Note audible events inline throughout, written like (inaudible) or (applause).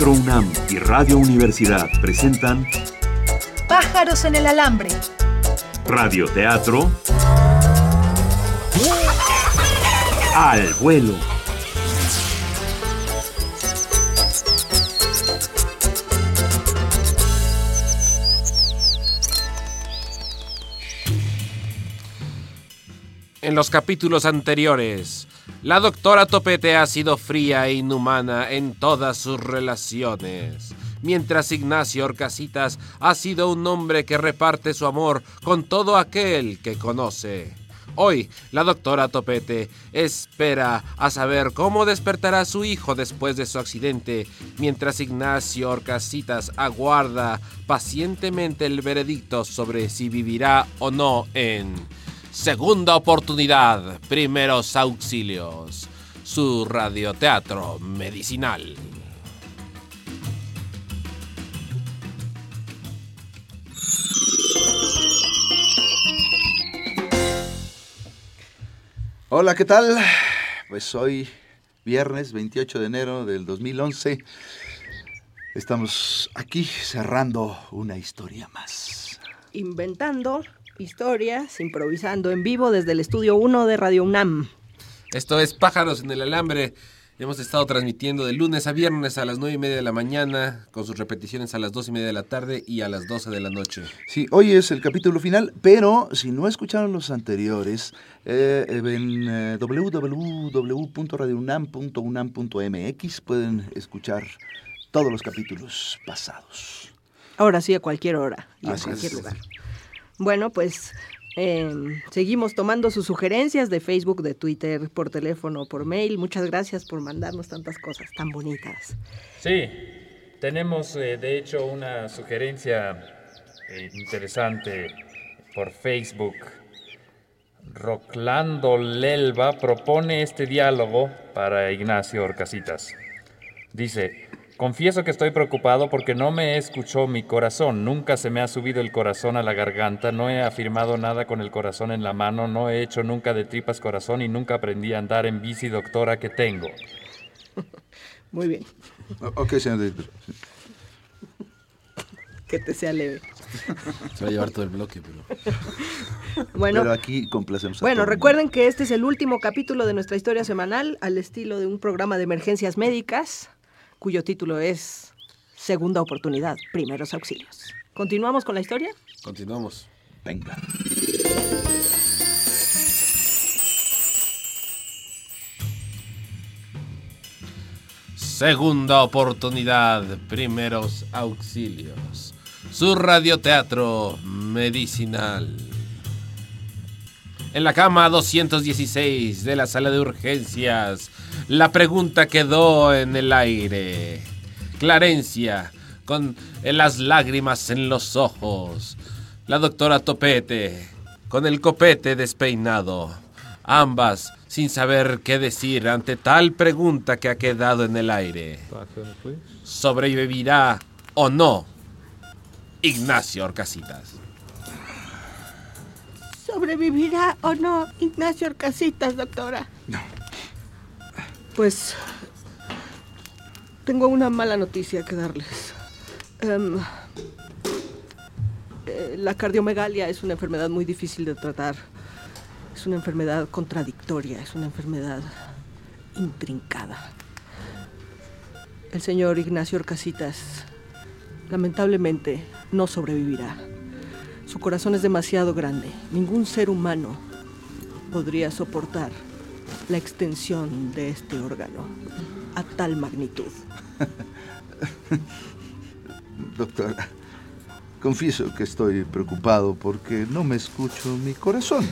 Teatro UNAM y Radio Universidad presentan Pájaros en el alambre. Radio Teatro al vuelo. En los capítulos anteriores, la doctora Topete ha sido fría e inhumana en todas sus relaciones, mientras Ignacio Orcasitas ha sido un hombre que reparte su amor con todo aquel que conoce. Hoy, la doctora Topete espera a saber cómo despertará su hijo después de su accidente, mientras Ignacio Orcasitas aguarda pacientemente el veredicto sobre si vivirá o no en Segunda Oportunidad, Primeros Auxilios, su radioteatro medicinal. Hola, ¿qué tal? Pues hoy, viernes 28 de enero del 2011, estamos aquí cerrando una historia más. Inventando historias, improvisando en vivo desde el estudio 1 de Radio UNAM. Esto es Pájaros en el Alambre. Hemos estado transmitiendo de lunes a viernes a las 9 y media de la mañana, con sus repeticiones a las 2 y media de la tarde y a las 12 de la noche. Sí, hoy es el capítulo final, pero si no escucharon los anteriores, eh, en eh, www.radiounam.unam.mx pueden escuchar todos los capítulos pasados. Ahora sí, a cualquier hora y en Así cualquier es. lugar. Bueno, pues eh, seguimos tomando sus sugerencias de Facebook, de Twitter, por teléfono, por mail. Muchas gracias por mandarnos tantas cosas tan bonitas. Sí, tenemos eh, de hecho una sugerencia eh, interesante por Facebook. Roclando Lelva propone este diálogo para Ignacio Orcasitas. Dice, confieso que estoy preocupado porque no me escuchó mi corazón, nunca se me ha subido el corazón a la garganta, no he afirmado nada con el corazón en la mano, no he hecho nunca de tripas corazón y nunca aprendí a andar en bici doctora que tengo. (laughs) Muy bien, Ok, señor director. que te sea leve. (laughs) Se va a llevar todo el bloque, pero... (laughs) Bueno, Pero aquí complacemos a Bueno, recuerden que este es el último capítulo de nuestra historia semanal al estilo de un programa de emergencias médicas cuyo título es Segunda Oportunidad, Primeros Auxilios. ¿Continuamos con la historia? Continuamos. Venga. Segunda oportunidad, primeros auxilios. Su radioteatro medicinal. En la cama 216 de la sala de urgencias, la pregunta quedó en el aire. Clarencia, con las lágrimas en los ojos. La doctora Topete, con el copete despeinado. Ambas sin saber qué decir ante tal pregunta que ha quedado en el aire. ¿Sobrevivirá o no Ignacio Orcasitas? ¿Sobrevivirá o no Ignacio Orcasitas, doctora? No. Pues tengo una mala noticia que darles. Em, eh, la cardiomegalia es una enfermedad muy difícil de tratar. Es una enfermedad contradictoria, es una enfermedad intrincada. El señor Ignacio Orcasitas lamentablemente no sobrevivirá. Su corazón es demasiado grande. Ningún ser humano podría soportar la extensión de este órgano a tal magnitud. (laughs) Doctora, confieso que estoy preocupado porque no me escucho mi corazón.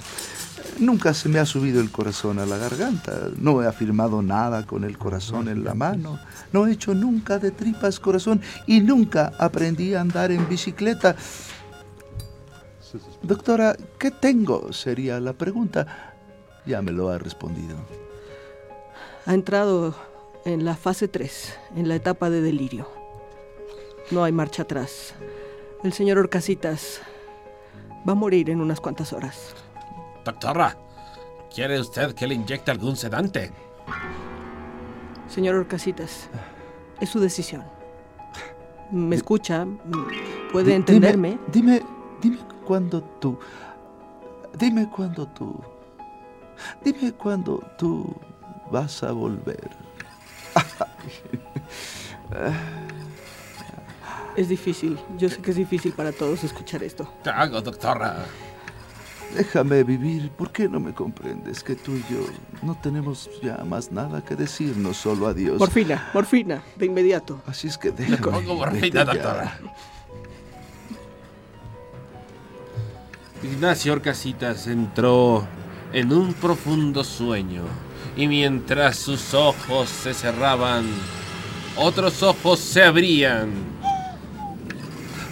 Nunca se me ha subido el corazón a la garganta. No he afirmado nada con el corazón en la mano. No he hecho nunca de tripas corazón y nunca aprendí a andar en bicicleta. Doctora, ¿qué tengo? Sería la pregunta. Ya me lo ha respondido. Ha entrado en la fase 3, en la etapa de delirio. No hay marcha atrás. El señor Orcasitas va a morir en unas cuantas horas. Doctora, ¿quiere usted que le inyecte algún sedante? Señor Orcasitas, es su decisión. me escucha, puede entenderme. Dime, dime, dime cuándo tú. Dime cuándo tú. Dime cuándo tú vas a volver. Es difícil, yo sé que es difícil para todos escuchar esto. ¿Qué hago, doctora? Déjame vivir. ¿Por qué no me comprendes que tú y yo no tenemos ya más nada que decirnos, solo adiós? Morfina, morfina, de inmediato. Así es que déjame. pongo morfina, doctora. Ignacio Orcasitas entró en un profundo sueño y mientras sus ojos se cerraban, otros ojos se abrían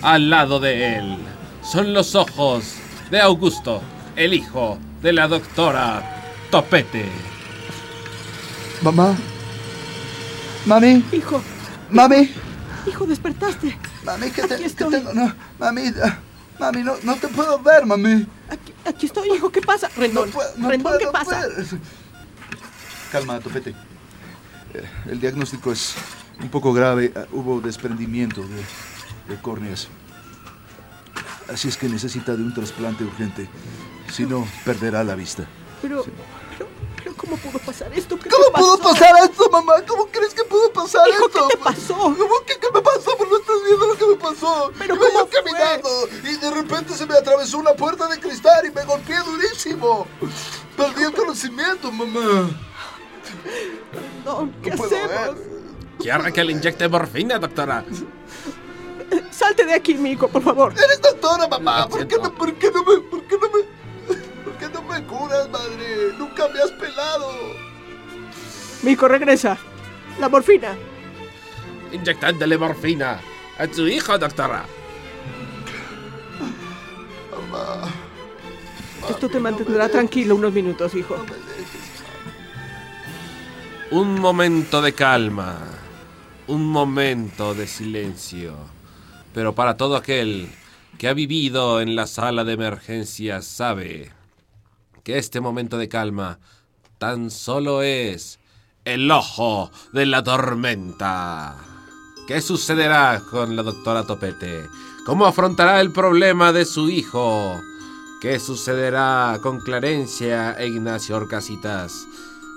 al lado de él. Son los ojos de Augusto, el hijo de la doctora Topete. Mamá. Mami. Hijo, Mami. hijo, despertaste. Mami, ¿qué, te, Aquí tengo? No, mami. ah, Mami, no, no te puedo ver, mami. Aquí, aquí estoy, hijo, ¿qué pasa? No Rendón, puedo, no Rendón, puedo ¿qué pasa? Calma, Topete. Eh, El diagnóstico es un poco grave. Ah, Hubo desprendimiento de, de córneas. Así es que necesita de un trasplante urgente. Si no, perderá la vista. Pero, pero, pero, ¿cómo pudo pasar esto? ¿Qué ¿Cómo pudo pasar esto, mamá? ¿Cómo crees que pudo pasar Hijo, esto? ¿qué te pasó? ¿Cómo que qué me pasó? ¿Por no estás viendo lo que me pasó? ¿Pero Iba cómo yo fue? caminando y de repente se me atravesó una puerta de cristal y me golpeé durísimo. Perdí el conocimiento, mamá. Rendón, ¿qué No hacemos? Quiero que le inyecte morfina, doctora. Salte de aquí, mi hijo, por favor. Eres doctora, mamá. ¿Por qué, no, ¿Por qué no me... ¿Por qué no me... ¿Por qué no me curas, madre? Nunca me has pelado. Mi hijo, regresa. La morfina. Inyectándole morfina a su hijo, doctora. Mamá, Esto te mantendrá tranquilo unos minutos, hijo. Un momento de calma, un momento de silencio. Pero para todo aquel que ha vivido en la sala de emergencias sabe que este momento de calma tan solo es el ojo de la tormenta. ¿Qué sucederá con la doctora Topete? ¿Cómo afrontará el problema de su hijo? ¿Qué sucederá con Clarencia e Ignacio Orcasitas?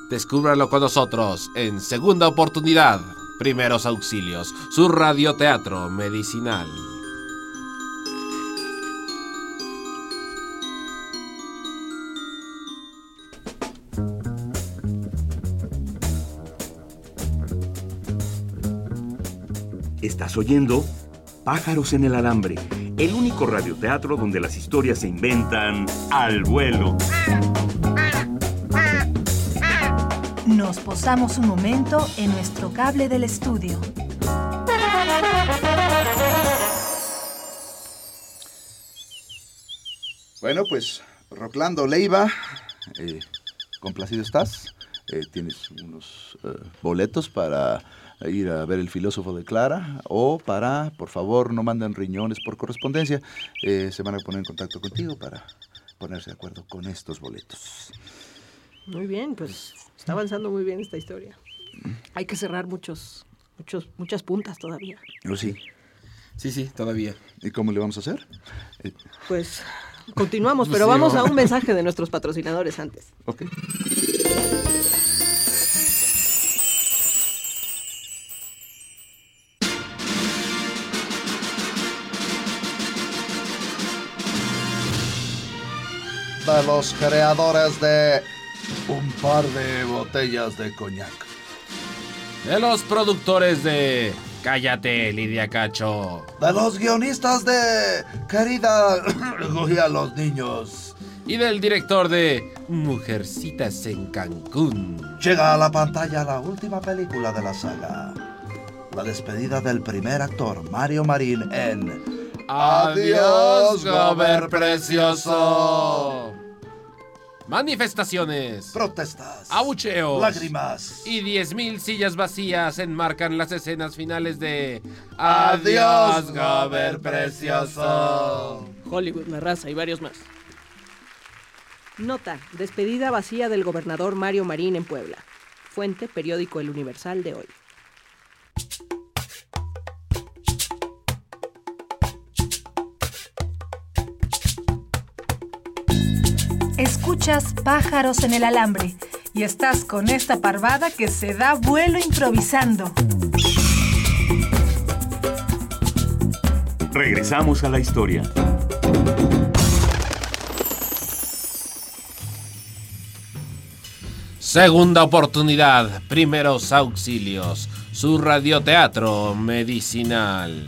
Descúbralo con nosotros en Segunda Oportunidad, Primeros Auxilios, su radioteatro medicinal. Estás oyendo Pájaros en el Alambre, el único radioteatro donde las historias se inventan al vuelo. Nos posamos un momento en nuestro cable del estudio. Bueno, pues, Roclando Leiva, eh, complacido estás. Eh, tienes unos eh, boletos para ir a ver el filósofo de Clara o para, por favor, no manden riñones por correspondencia. Eh, se van a poner en contacto contigo para ponerse de acuerdo con estos boletos. Muy bien, pues está avanzando muy bien esta historia. Hay que cerrar muchos, muchos, muchas puntas todavía. ¿O sí? Sí, sí, todavía. ¿Y cómo le vamos a hacer? Eh, Pues continuamos, (laughs) pero Sí, vamos a un mensaje de nuestros patrocinadores antes. ok. De los creadores de un par de botellas de coñac. De los productores de Cállate, Lidia Cacho. De los guionistas de Querida (coughs) a los niños. Y del director de Mujercitas en Cancún. Llega a la pantalla la última película de la saga. La despedida del primer actor, Mario Marín, en Adiós, Gober Precioso. Manifestaciones, Protestas, abucheos lágrimas. y 10.000 sillas vacías enmarcan las escenas finales de Adiós, Gober Precioso. Hollywood, La Raza y varios más. Nota, despedida vacía del gobernador Mario Marín en Puebla. Fuente, periódico El Universal de hoy. Escuchas pájaros en el alambre y estás con esta parvada que se da vuelo improvisando. Regresamos a la historia. Segunda oportunidad, primeros auxilios, su radioteatro medicinal.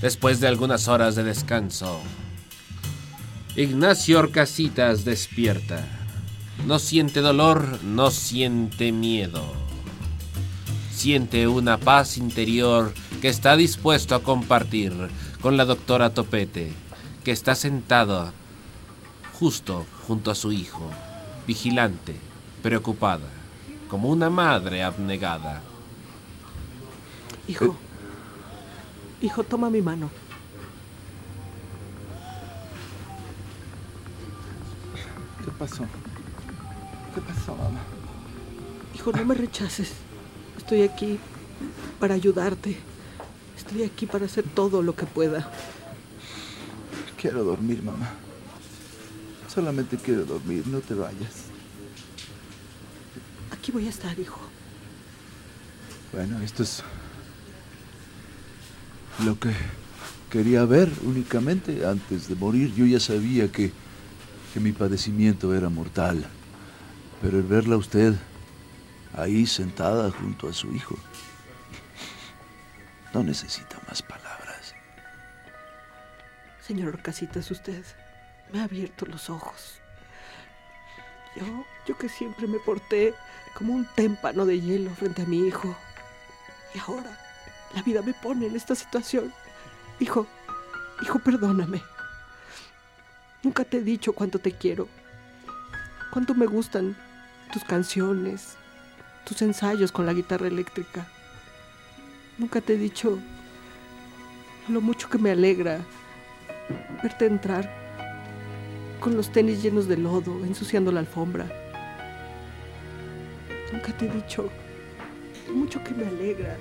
Después de algunas horas de descanso, Ignacio Orcasitas despierta. No siente dolor, no siente miedo. Siente una paz interior que está dispuesto a compartir con la doctora Topete, que está sentada justo junto a su hijo vigilante, preocupada, como una madre abnegada. Hijo, hijo, toma mi mano. ¿Qué pasó? ¿Qué pasó, mamá? Hijo, no me rechaces. Estoy aquí para ayudarte. Estoy aquí para hacer todo lo que pueda. Quiero dormir, mamá. Solamente quiero dormir, no te vayas. Aquí voy a estar, hijo. Bueno, esto es lo que quería ver únicamente antes de morir. Yo ya sabía que, que mi padecimiento era mortal, pero el verla a usted ahí sentada junto a su hijo, no necesita más palabras. Señor Casitas, usted me ha abierto los ojos. Yo, yo que siempre me porté como un témpano de hielo frente a mi hijo. Y ahora la vida me pone en esta situación. Hijo, hijo, perdóname. Nunca te he dicho cuánto te quiero, cuánto me gustan tus canciones, tus ensayos con la guitarra eléctrica. Nunca te he dicho lo mucho que me alegra verte entrar con los tenis llenos de lodo, ensuciando la alfombra. Nunca te he dicho lo mucho que me alegra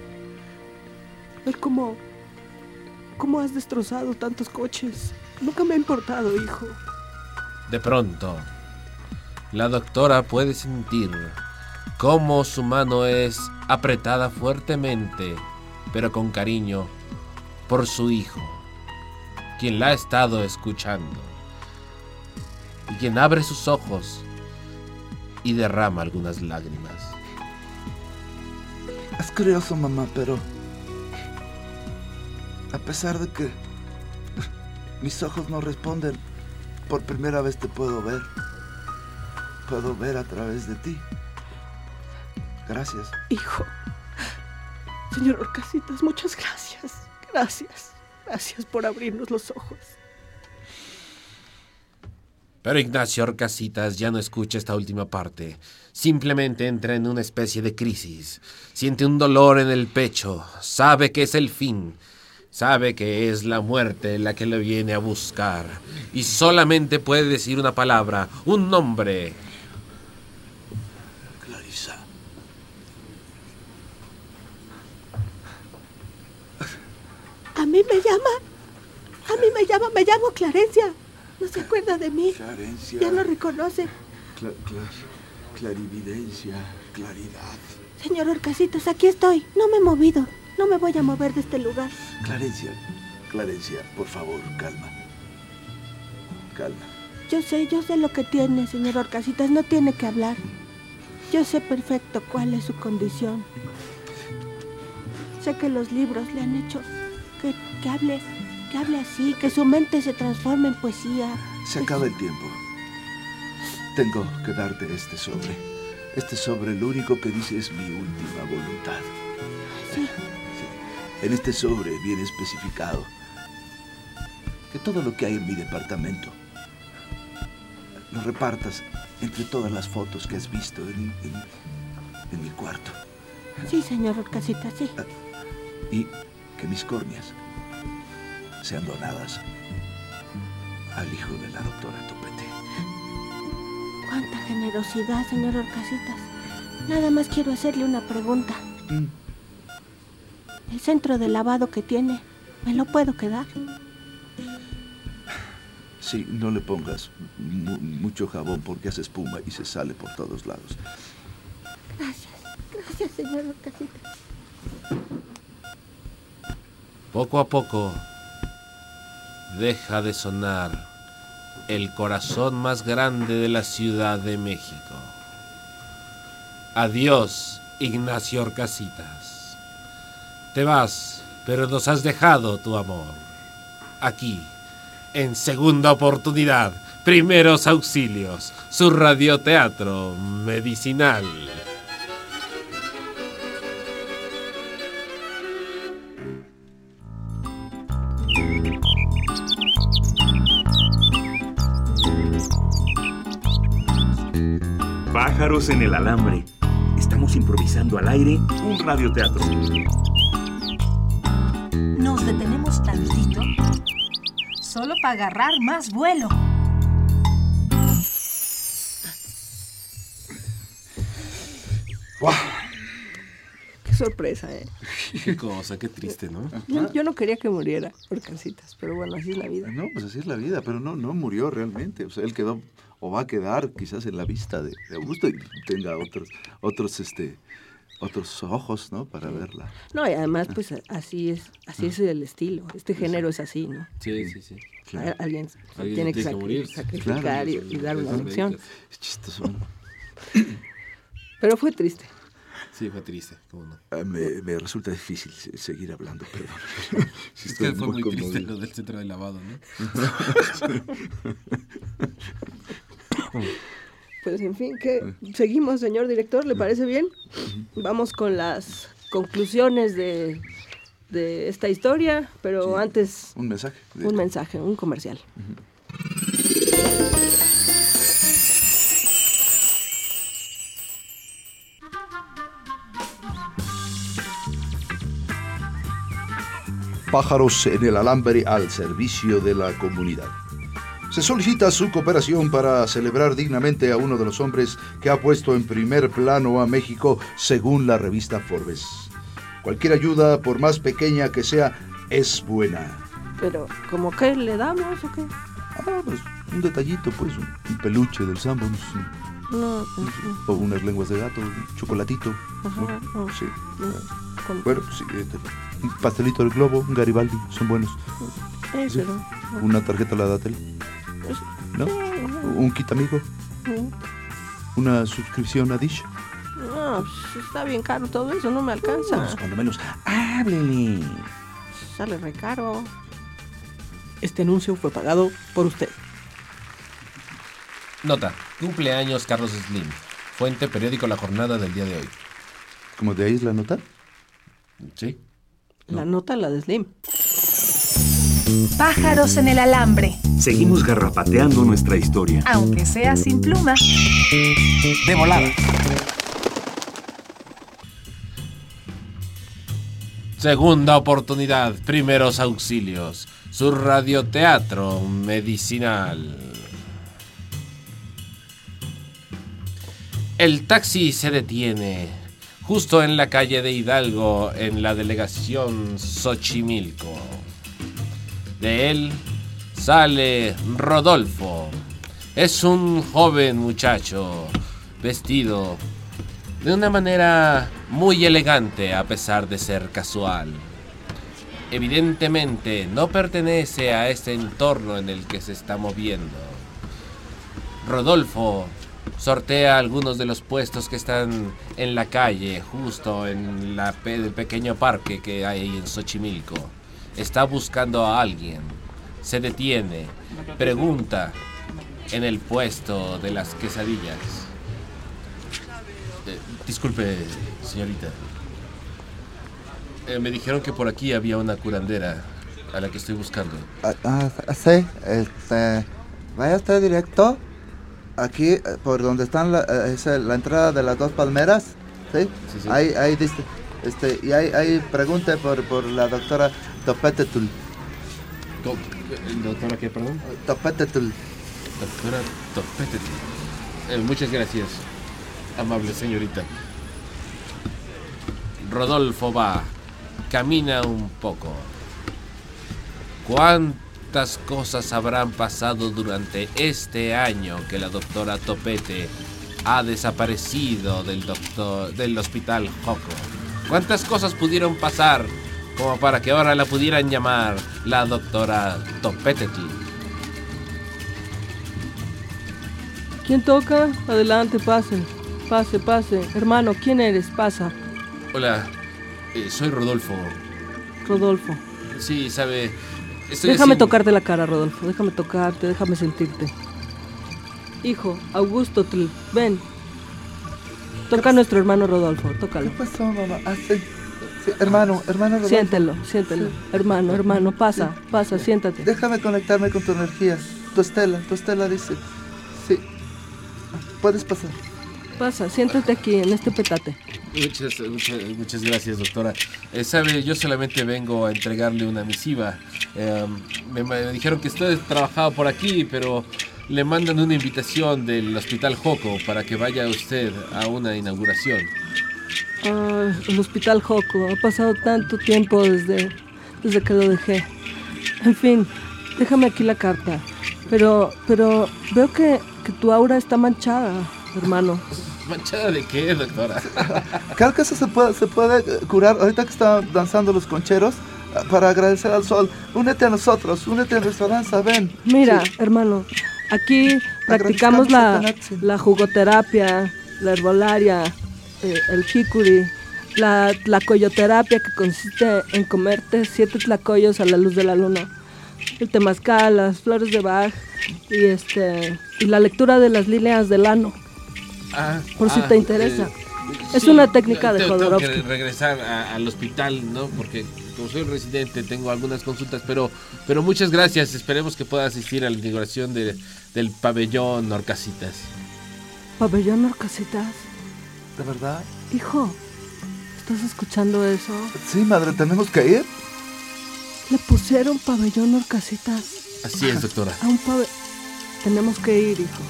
ver cómo, cómo has destrozado tantos coches. Nunca me ha importado, hijo. De pronto, la doctora puede sentir cómo su mano es apretada fuertemente, pero con cariño, por su hijo, quien la ha estado escuchando y quien abre sus ojos y derrama algunas lágrimas. Es curioso, mamá, pero a pesar de que mis ojos no responden, por primera vez te puedo ver. Puedo ver a través de ti. Gracias. Hijo. Señor Orcasitas, muchas gracias. Gracias. Gracias por abrirnos los ojos. Pero Ignacio Orcasitas ya no escucha esta última parte. Simplemente entra en una especie de crisis. Siente un dolor en el pecho. Sabe que es el fin. Sabe que es la muerte la que le viene a buscar. Y solamente puede decir una palabra, un nombre. Clarisa. A mí me llama. A mí me llama, me llamo Clarencia. No se acuerda de mí. Clarencia. Ya lo reconoce. Cla- cla- clarividencia, claridad. Señor Orcasitas, aquí estoy. No me he movido. No me voy a mover de este lugar. Clarencia, Clarencia, por favor, calma. Calma. Yo sé, yo sé lo que tiene, señor Orcasitas. No tiene que hablar. Yo sé perfecto cuál es su condición. Sé que los libros le han hecho que, que hable, que hable así, que su mente se transforme en poesía. Se acaba el tiempo. Tengo que darte este sobre. Este sobre lo único que dice es mi última voluntad. Sí, En este sobre viene especificado que todo lo que hay en mi departamento lo repartas entre todas las fotos que has visto en, en- en mi cuarto. sí, señor Orcasitas, sí. Y que mis córneas sean donadas al hijo de la doctora Topete. Cuánta generosidad, señor Orcasitas. Nada más quiero hacerle una pregunta. Mm, El centro de lavado que tiene, ¿me lo puedo quedar? Sí, no le pongas mu- mucho jabón porque hace espuma y se sale por todos lados. Gracias, gracias, señor Horcasitas. Poco a poco deja de sonar el corazón más grande de la Ciudad de México. Adiós, Ignacio Orcasitas. Te vas, pero nos has dejado tu amor. Aquí, en segunda oportunidad, primeros auxilios, su radioteatro medicinal. Pájaros en el alambre. Estamos improvisando al aire un radioteatro. Nos detenemos tantito solo para agarrar más vuelo. Qué sorpresa, ¿eh? Qué cosa, qué triste, ¿no? Yo, yo no quería que muriera Horcasitas, pero bueno, así es la vida. No, pues así es la vida, pero no, no murió realmente. O sea, él quedó o va a quedar quizás en la vista de, de Augusto y tenga otros, otros, este, otros ojos, ¿no? Para verla. No, y además, pues así es, así es el estilo. Este género es así, ¿no? Sí, sí, sí. Claro. Alguien, Alguien tiene que, morir. sacrificar Claro. y, y dar una lección. Es chistoso. (coughs) Pero fue triste. Sí, fue triste, cómo no. Ah, Me, me resulta difícil se- seguir hablando, perdón. (laughs) Es que fue muy triste conmovido. lo del centro de lavado, ¿no? (laughs) (coughs) (coughs) Pues en fin, que seguimos, señor director, ¿le parece bien? Vamos con las conclusiones de, de esta historia, pero antes Un mensaje. de- un mensaje, un comercial. Pájaros en el alambre al servicio de la comunidad. Se solicita su cooperación para celebrar dignamente a uno de los hombres que ha puesto en primer plano a México según la revista Forbes. Cualquier ayuda, por más pequeña que sea, es buena. Pero, ¿cómo que le damos o qué? Ah, pues un detallito, pues, un, un peluche del sambo, no sé, No, o unas lenguas de gato, un chocolatito. ajá, no, Sí. no, ¿cómo? Bueno, sí, este, un pastelito del globo, un Garibaldi, son buenos. Eh, sí. Una tarjeta la Datel, pues, ¿no? Un kit amigo, una suscripción a Dish. no, pues, está bien caro todo eso, no me alcanza. Pues cuando menos, háblele. Sale re caro. Este anuncio fue pagado por usted. Nota, cumpleaños Carlos Slim. Fuente periódico La Jornada del día de hoy. ¿Cómo de ahí es la nota? ¿Sí? La nota, la de Slim. Pájaros en el alambre, Seguimos garrapateando nuestra historia. aunque sea sin pluma. De volada. Segunda oportunidad, primeros auxilios. Su radioteatro medicinal. El taxi se detiene justo en la calle de Hidalgo, en la delegación Xochimilco. De él sale Rodolfo. Es un joven muchacho vestido de una manera muy elegante a pesar de ser casual. Evidentemente no pertenece a este entorno en el que se está moviendo. Rodolfo sortea algunos de los puestos que están en la calle, justo en la pe- el pequeño parque que hay en Xochimilco. Está buscando a alguien. Se detiene. Pregunta en el puesto de las quesadillas. Eh, disculpe, señorita. Eh, me dijeron que por aquí había una curandera a la que estoy buscando. Ah, ah, sí, este, vaya usted directo aquí eh, por donde están la, es la entrada de las dos palmeras, ¿sí? Sí, sí. Ahí, ahí dice, este, y ahí, ahí pregunte por, por la doctora Eh, ¿Doctora qué, perdón? Topetetul. Doctora Topeteti. Eh, muchas gracias, amable señorita. Rodolfo va, camina un poco. ¿Cuánto ¿Cuántas cosas habrán pasado durante este año que la doctora Topete ha desaparecido del, doctor, del hospital Joco? ¿Cuántas cosas pudieron pasar como para que ahora la pudieran llamar la doctora Topetetl? ¿Quién toca? Adelante, pase. Pase, pase. Hermano, ¿quién eres? Pasa. Hola, eh, soy Rodolfo. Rodolfo. Sí, sabe. Estoy déjame haciendo- tocarte la cara, Rodolfo. Déjame tocarte, déjame sentirte. Hijo, Augusto, Tl, ven. Toca a nuestro hermano Rodolfo, ¿Qué tócalo. pasó, mamá? Ah, sí, hermano, hermano Rodolfo. Siéntelo, siéntelo. Hermano, hermano, pasa, pasa, siéntate. Déjame conectarme con tu energía. Tu estela, tu estela dice. Sí. Puedes pasar. Pasa, siéntate aquí, en este petate. Muchas, muchas, muchas gracias, doctora. Eh, sabe, yo solamente vengo a entregarle una misiva. Eh, me, me dijeron que usted trabajaba por aquí, pero le mandan una invitación del Hospital Joco para que vaya usted a una inauguración. Ah, el hospital Joco. Ha pasado tanto tiempo desde, desde que lo dejé. En fin, déjame aquí la carta. Pero, pero veo que, que tu aura está manchada, hermano. ¿Manchada de qué, doctora? (laughs) Creo que eso se puede, se puede eh, curar ahorita que están danzando los concheros ah, para agradecer al sol. Únete a nosotros, únete a nuestra danza, ven. Mira, Sí. hermano, aquí practicamos la, la jugoterapia, la herbolaria, eh, el hikuri, la tlacoyoterapia que consiste en comerte siete tlacoyos a la luz de la luna, el temazcal, las flores de Bach y este y la lectura de las líneas del ano. Ah, Por si ah, te interesa. eh, Es una técnica de tengo- Tengo que Jodorowsky. regresar a- al hospital, ¿no? Porque como soy residente tengo algunas consultas, pero, pero muchas gracias. Esperemos que pueda asistir a la inauguración de- del pabellón Orcasitas. Pabellón Orcasitas. ¿De verdad? Hijo, ¿estás escuchando eso? Sí, madre, tenemos que ir. Le pusieron pabellón Orcasitas. Así es, doctora. A un pabellón. Tenemos que ir, hijo.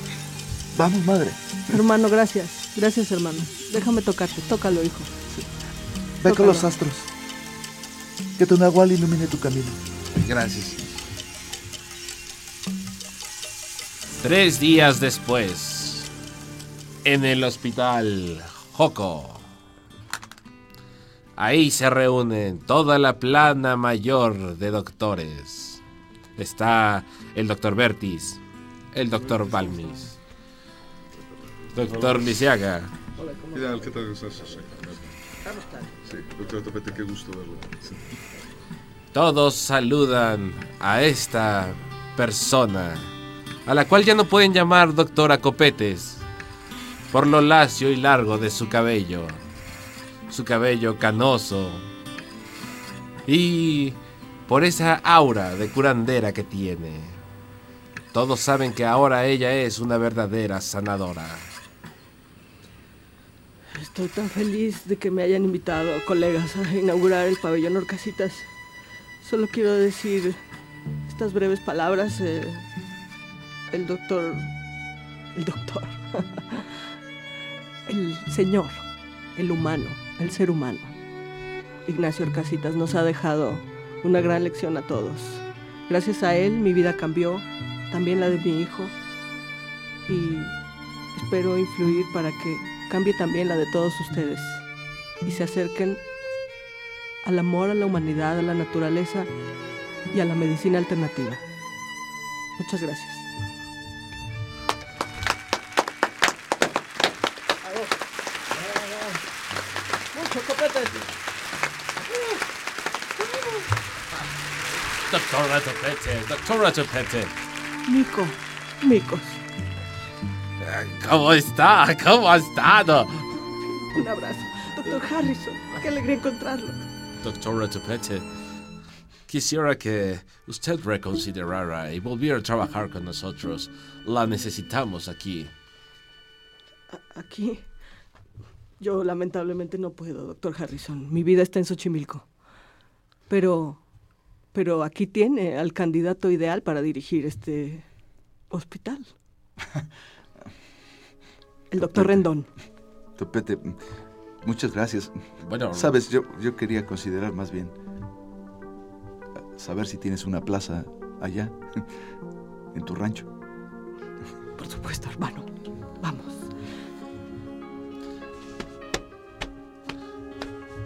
Vamos, madre. Hermano, gracias. Gracias, hermano. Déjame tocarte. Tócalo, hijo. Ve con los astros. Que tu Nahual ilumine tu camino. Gracias. Tres días después, en el hospital Joco. Ahí se reúnen toda la plana mayor de doctores. Está el doctor Bertis, el doctor Balmis, doctor Lisiaga, ¿Qué tal? ¿Qué tal estás? Sí, Sí, doctor Topete, qué gusto verlo. Sí. Todos saludan a esta persona, a la cual ya no pueden llamar doctora Copetes, por lo lacio y largo de su cabello, su cabello canoso, y por esa aura de curandera que tiene. Todos saben que ahora ella es una verdadera sanadora. Estoy tan feliz de que me hayan invitado, colegas, a inaugurar el pabellón Orcasitas. Solo quiero decir estas breves palabras. eh, el doctor. El doctor. Señor. El humano. El ser humano. Ignacio Orcasitas nos ha dejado una gran lección a todos. Gracias a él mi vida cambió, también la de mi hijo. Y espero influir para que cambie también la de todos ustedes y se acerquen al amor a la humanidad, a la naturaleza y a la medicina alternativa. Muchas gracias. Doctora Topete, doctora Topete. Mico, micos. ¿Cómo está? ¿Cómo ha estado? Un abrazo. Doctor Harrison, qué alegría encontrarlo. Doctora Topete, quisiera que usted reconsiderara y volviera a trabajar con nosotros. La necesitamos aquí. Aquí. Yo lamentablemente no puedo, doctor Harrison. Mi vida está en Xochimilco. Pero. Pero aquí tiene al candidato ideal para dirigir este hospital. (laughs) El doctor Rendón. Topete, muchas gracias. Bueno, Sabes, yo, yo quería considerar más bien saber si tienes una plaza allá, (laughs) en tu rancho. Por supuesto, hermano. Vamos.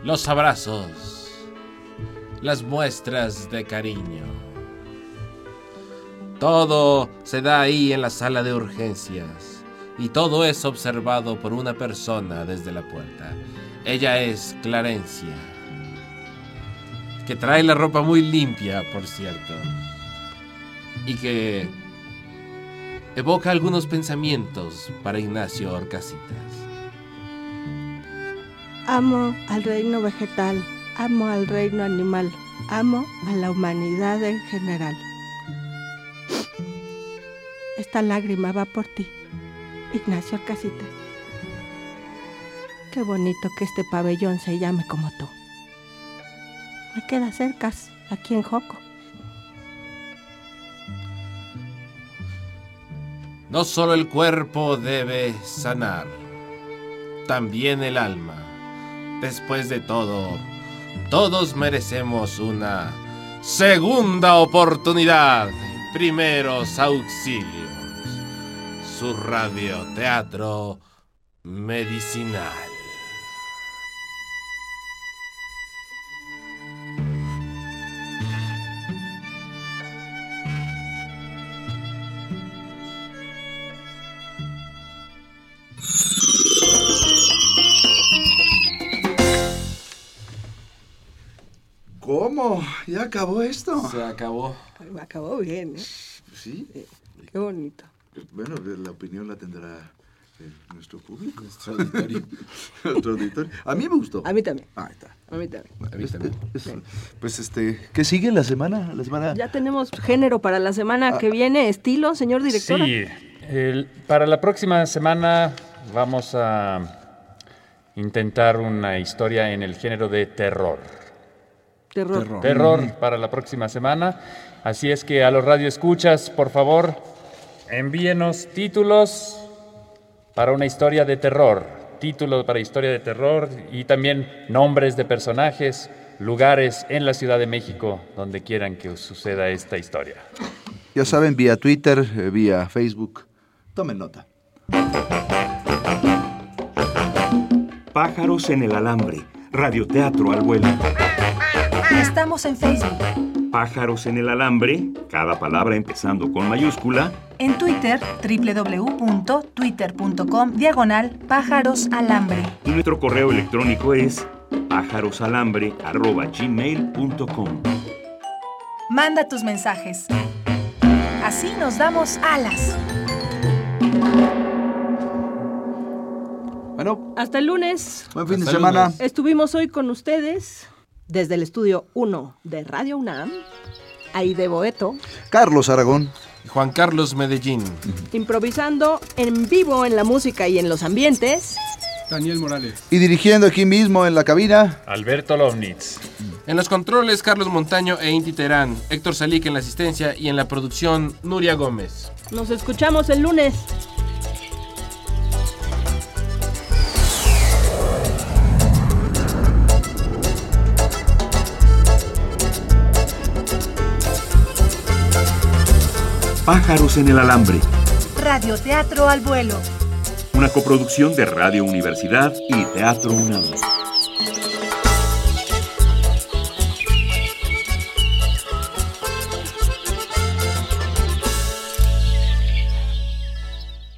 Los abrazos, las muestras de cariño. Todo se da ahí en la sala de urgencias y todo es observado por una persona desde la puerta. Ella es Clarencia, que trae la ropa muy limpia, por cierto, y que evoca algunos pensamientos para Ignacio Orcasitas. Amo al reino vegetal, amo al reino animal, amo a la humanidad en general. Esta lágrima va por ti, Ignacio Orcasitas. Qué bonito que este pabellón se llame como tú. Me queda cerca, aquí en Joco. No solo el cuerpo debe sanar, también el alma. Después de todo, todos merecemos una segunda oportunidad. Primeros auxilios. Su radioteatro medicinal. ¿Ya acabó esto? Se acabó. Acabó bien, ¿eh? Sí. Qué bonito. Bueno, la opinión la tendrá eh, nuestro público. Nuestro auditorio. (laughs) Nuestro auditorio. A mí me gustó. A mí también. Ahí está. A mí también. A mí también. (laughs) Es- Pues este, ¿qué sigue la semana? La semana. Ya tenemos género para la semana que viene, estilo, señor director. Sí, el- para la próxima semana vamos a intentar una historia en el género de terror. Terror. Terror para la próxima semana. Así es que a los radioescuchas, por favor, envíenos títulos para una historia de terror. Títulos para historia de terror y también nombres de personajes, lugares en la Ciudad de México donde quieran que suceda esta historia. Ya saben, vía Twitter, eh, vía Facebook. Tomen nota. Pájaros en el alambre. Radioteatro al vuelo. Estamos en Facebook, Pájaros en el alambre, cada palabra empezando con mayúscula, en Twitter, www.twitter.com, diagonal pájaros alambre. y nuestro correo electrónico es pájarosalambre.gmail.com. Manda tus mensajes. Así nos damos alas. Bueno, Hasta el lunes. buen fin de semana. lunes. Estuvimos hoy con ustedes desde el estudio 1 de Radio UNAM, Aide Boeto, Carlos Aragón. Juan Carlos Medellín. improvisando en vivo en la música y en los ambientes. Daniel Morales. Y dirigiendo aquí mismo en la cabina. Alberto Lovnitz. En los controles, Carlos Montaño e Inti Terán. Héctor Salic en la asistencia y en la producción, Nuria Gómez. Nos escuchamos el lunes. Pájaros en el alambre. Radioteatro al vuelo. Una coproducción de Radio Universidad y Teatro UNAM.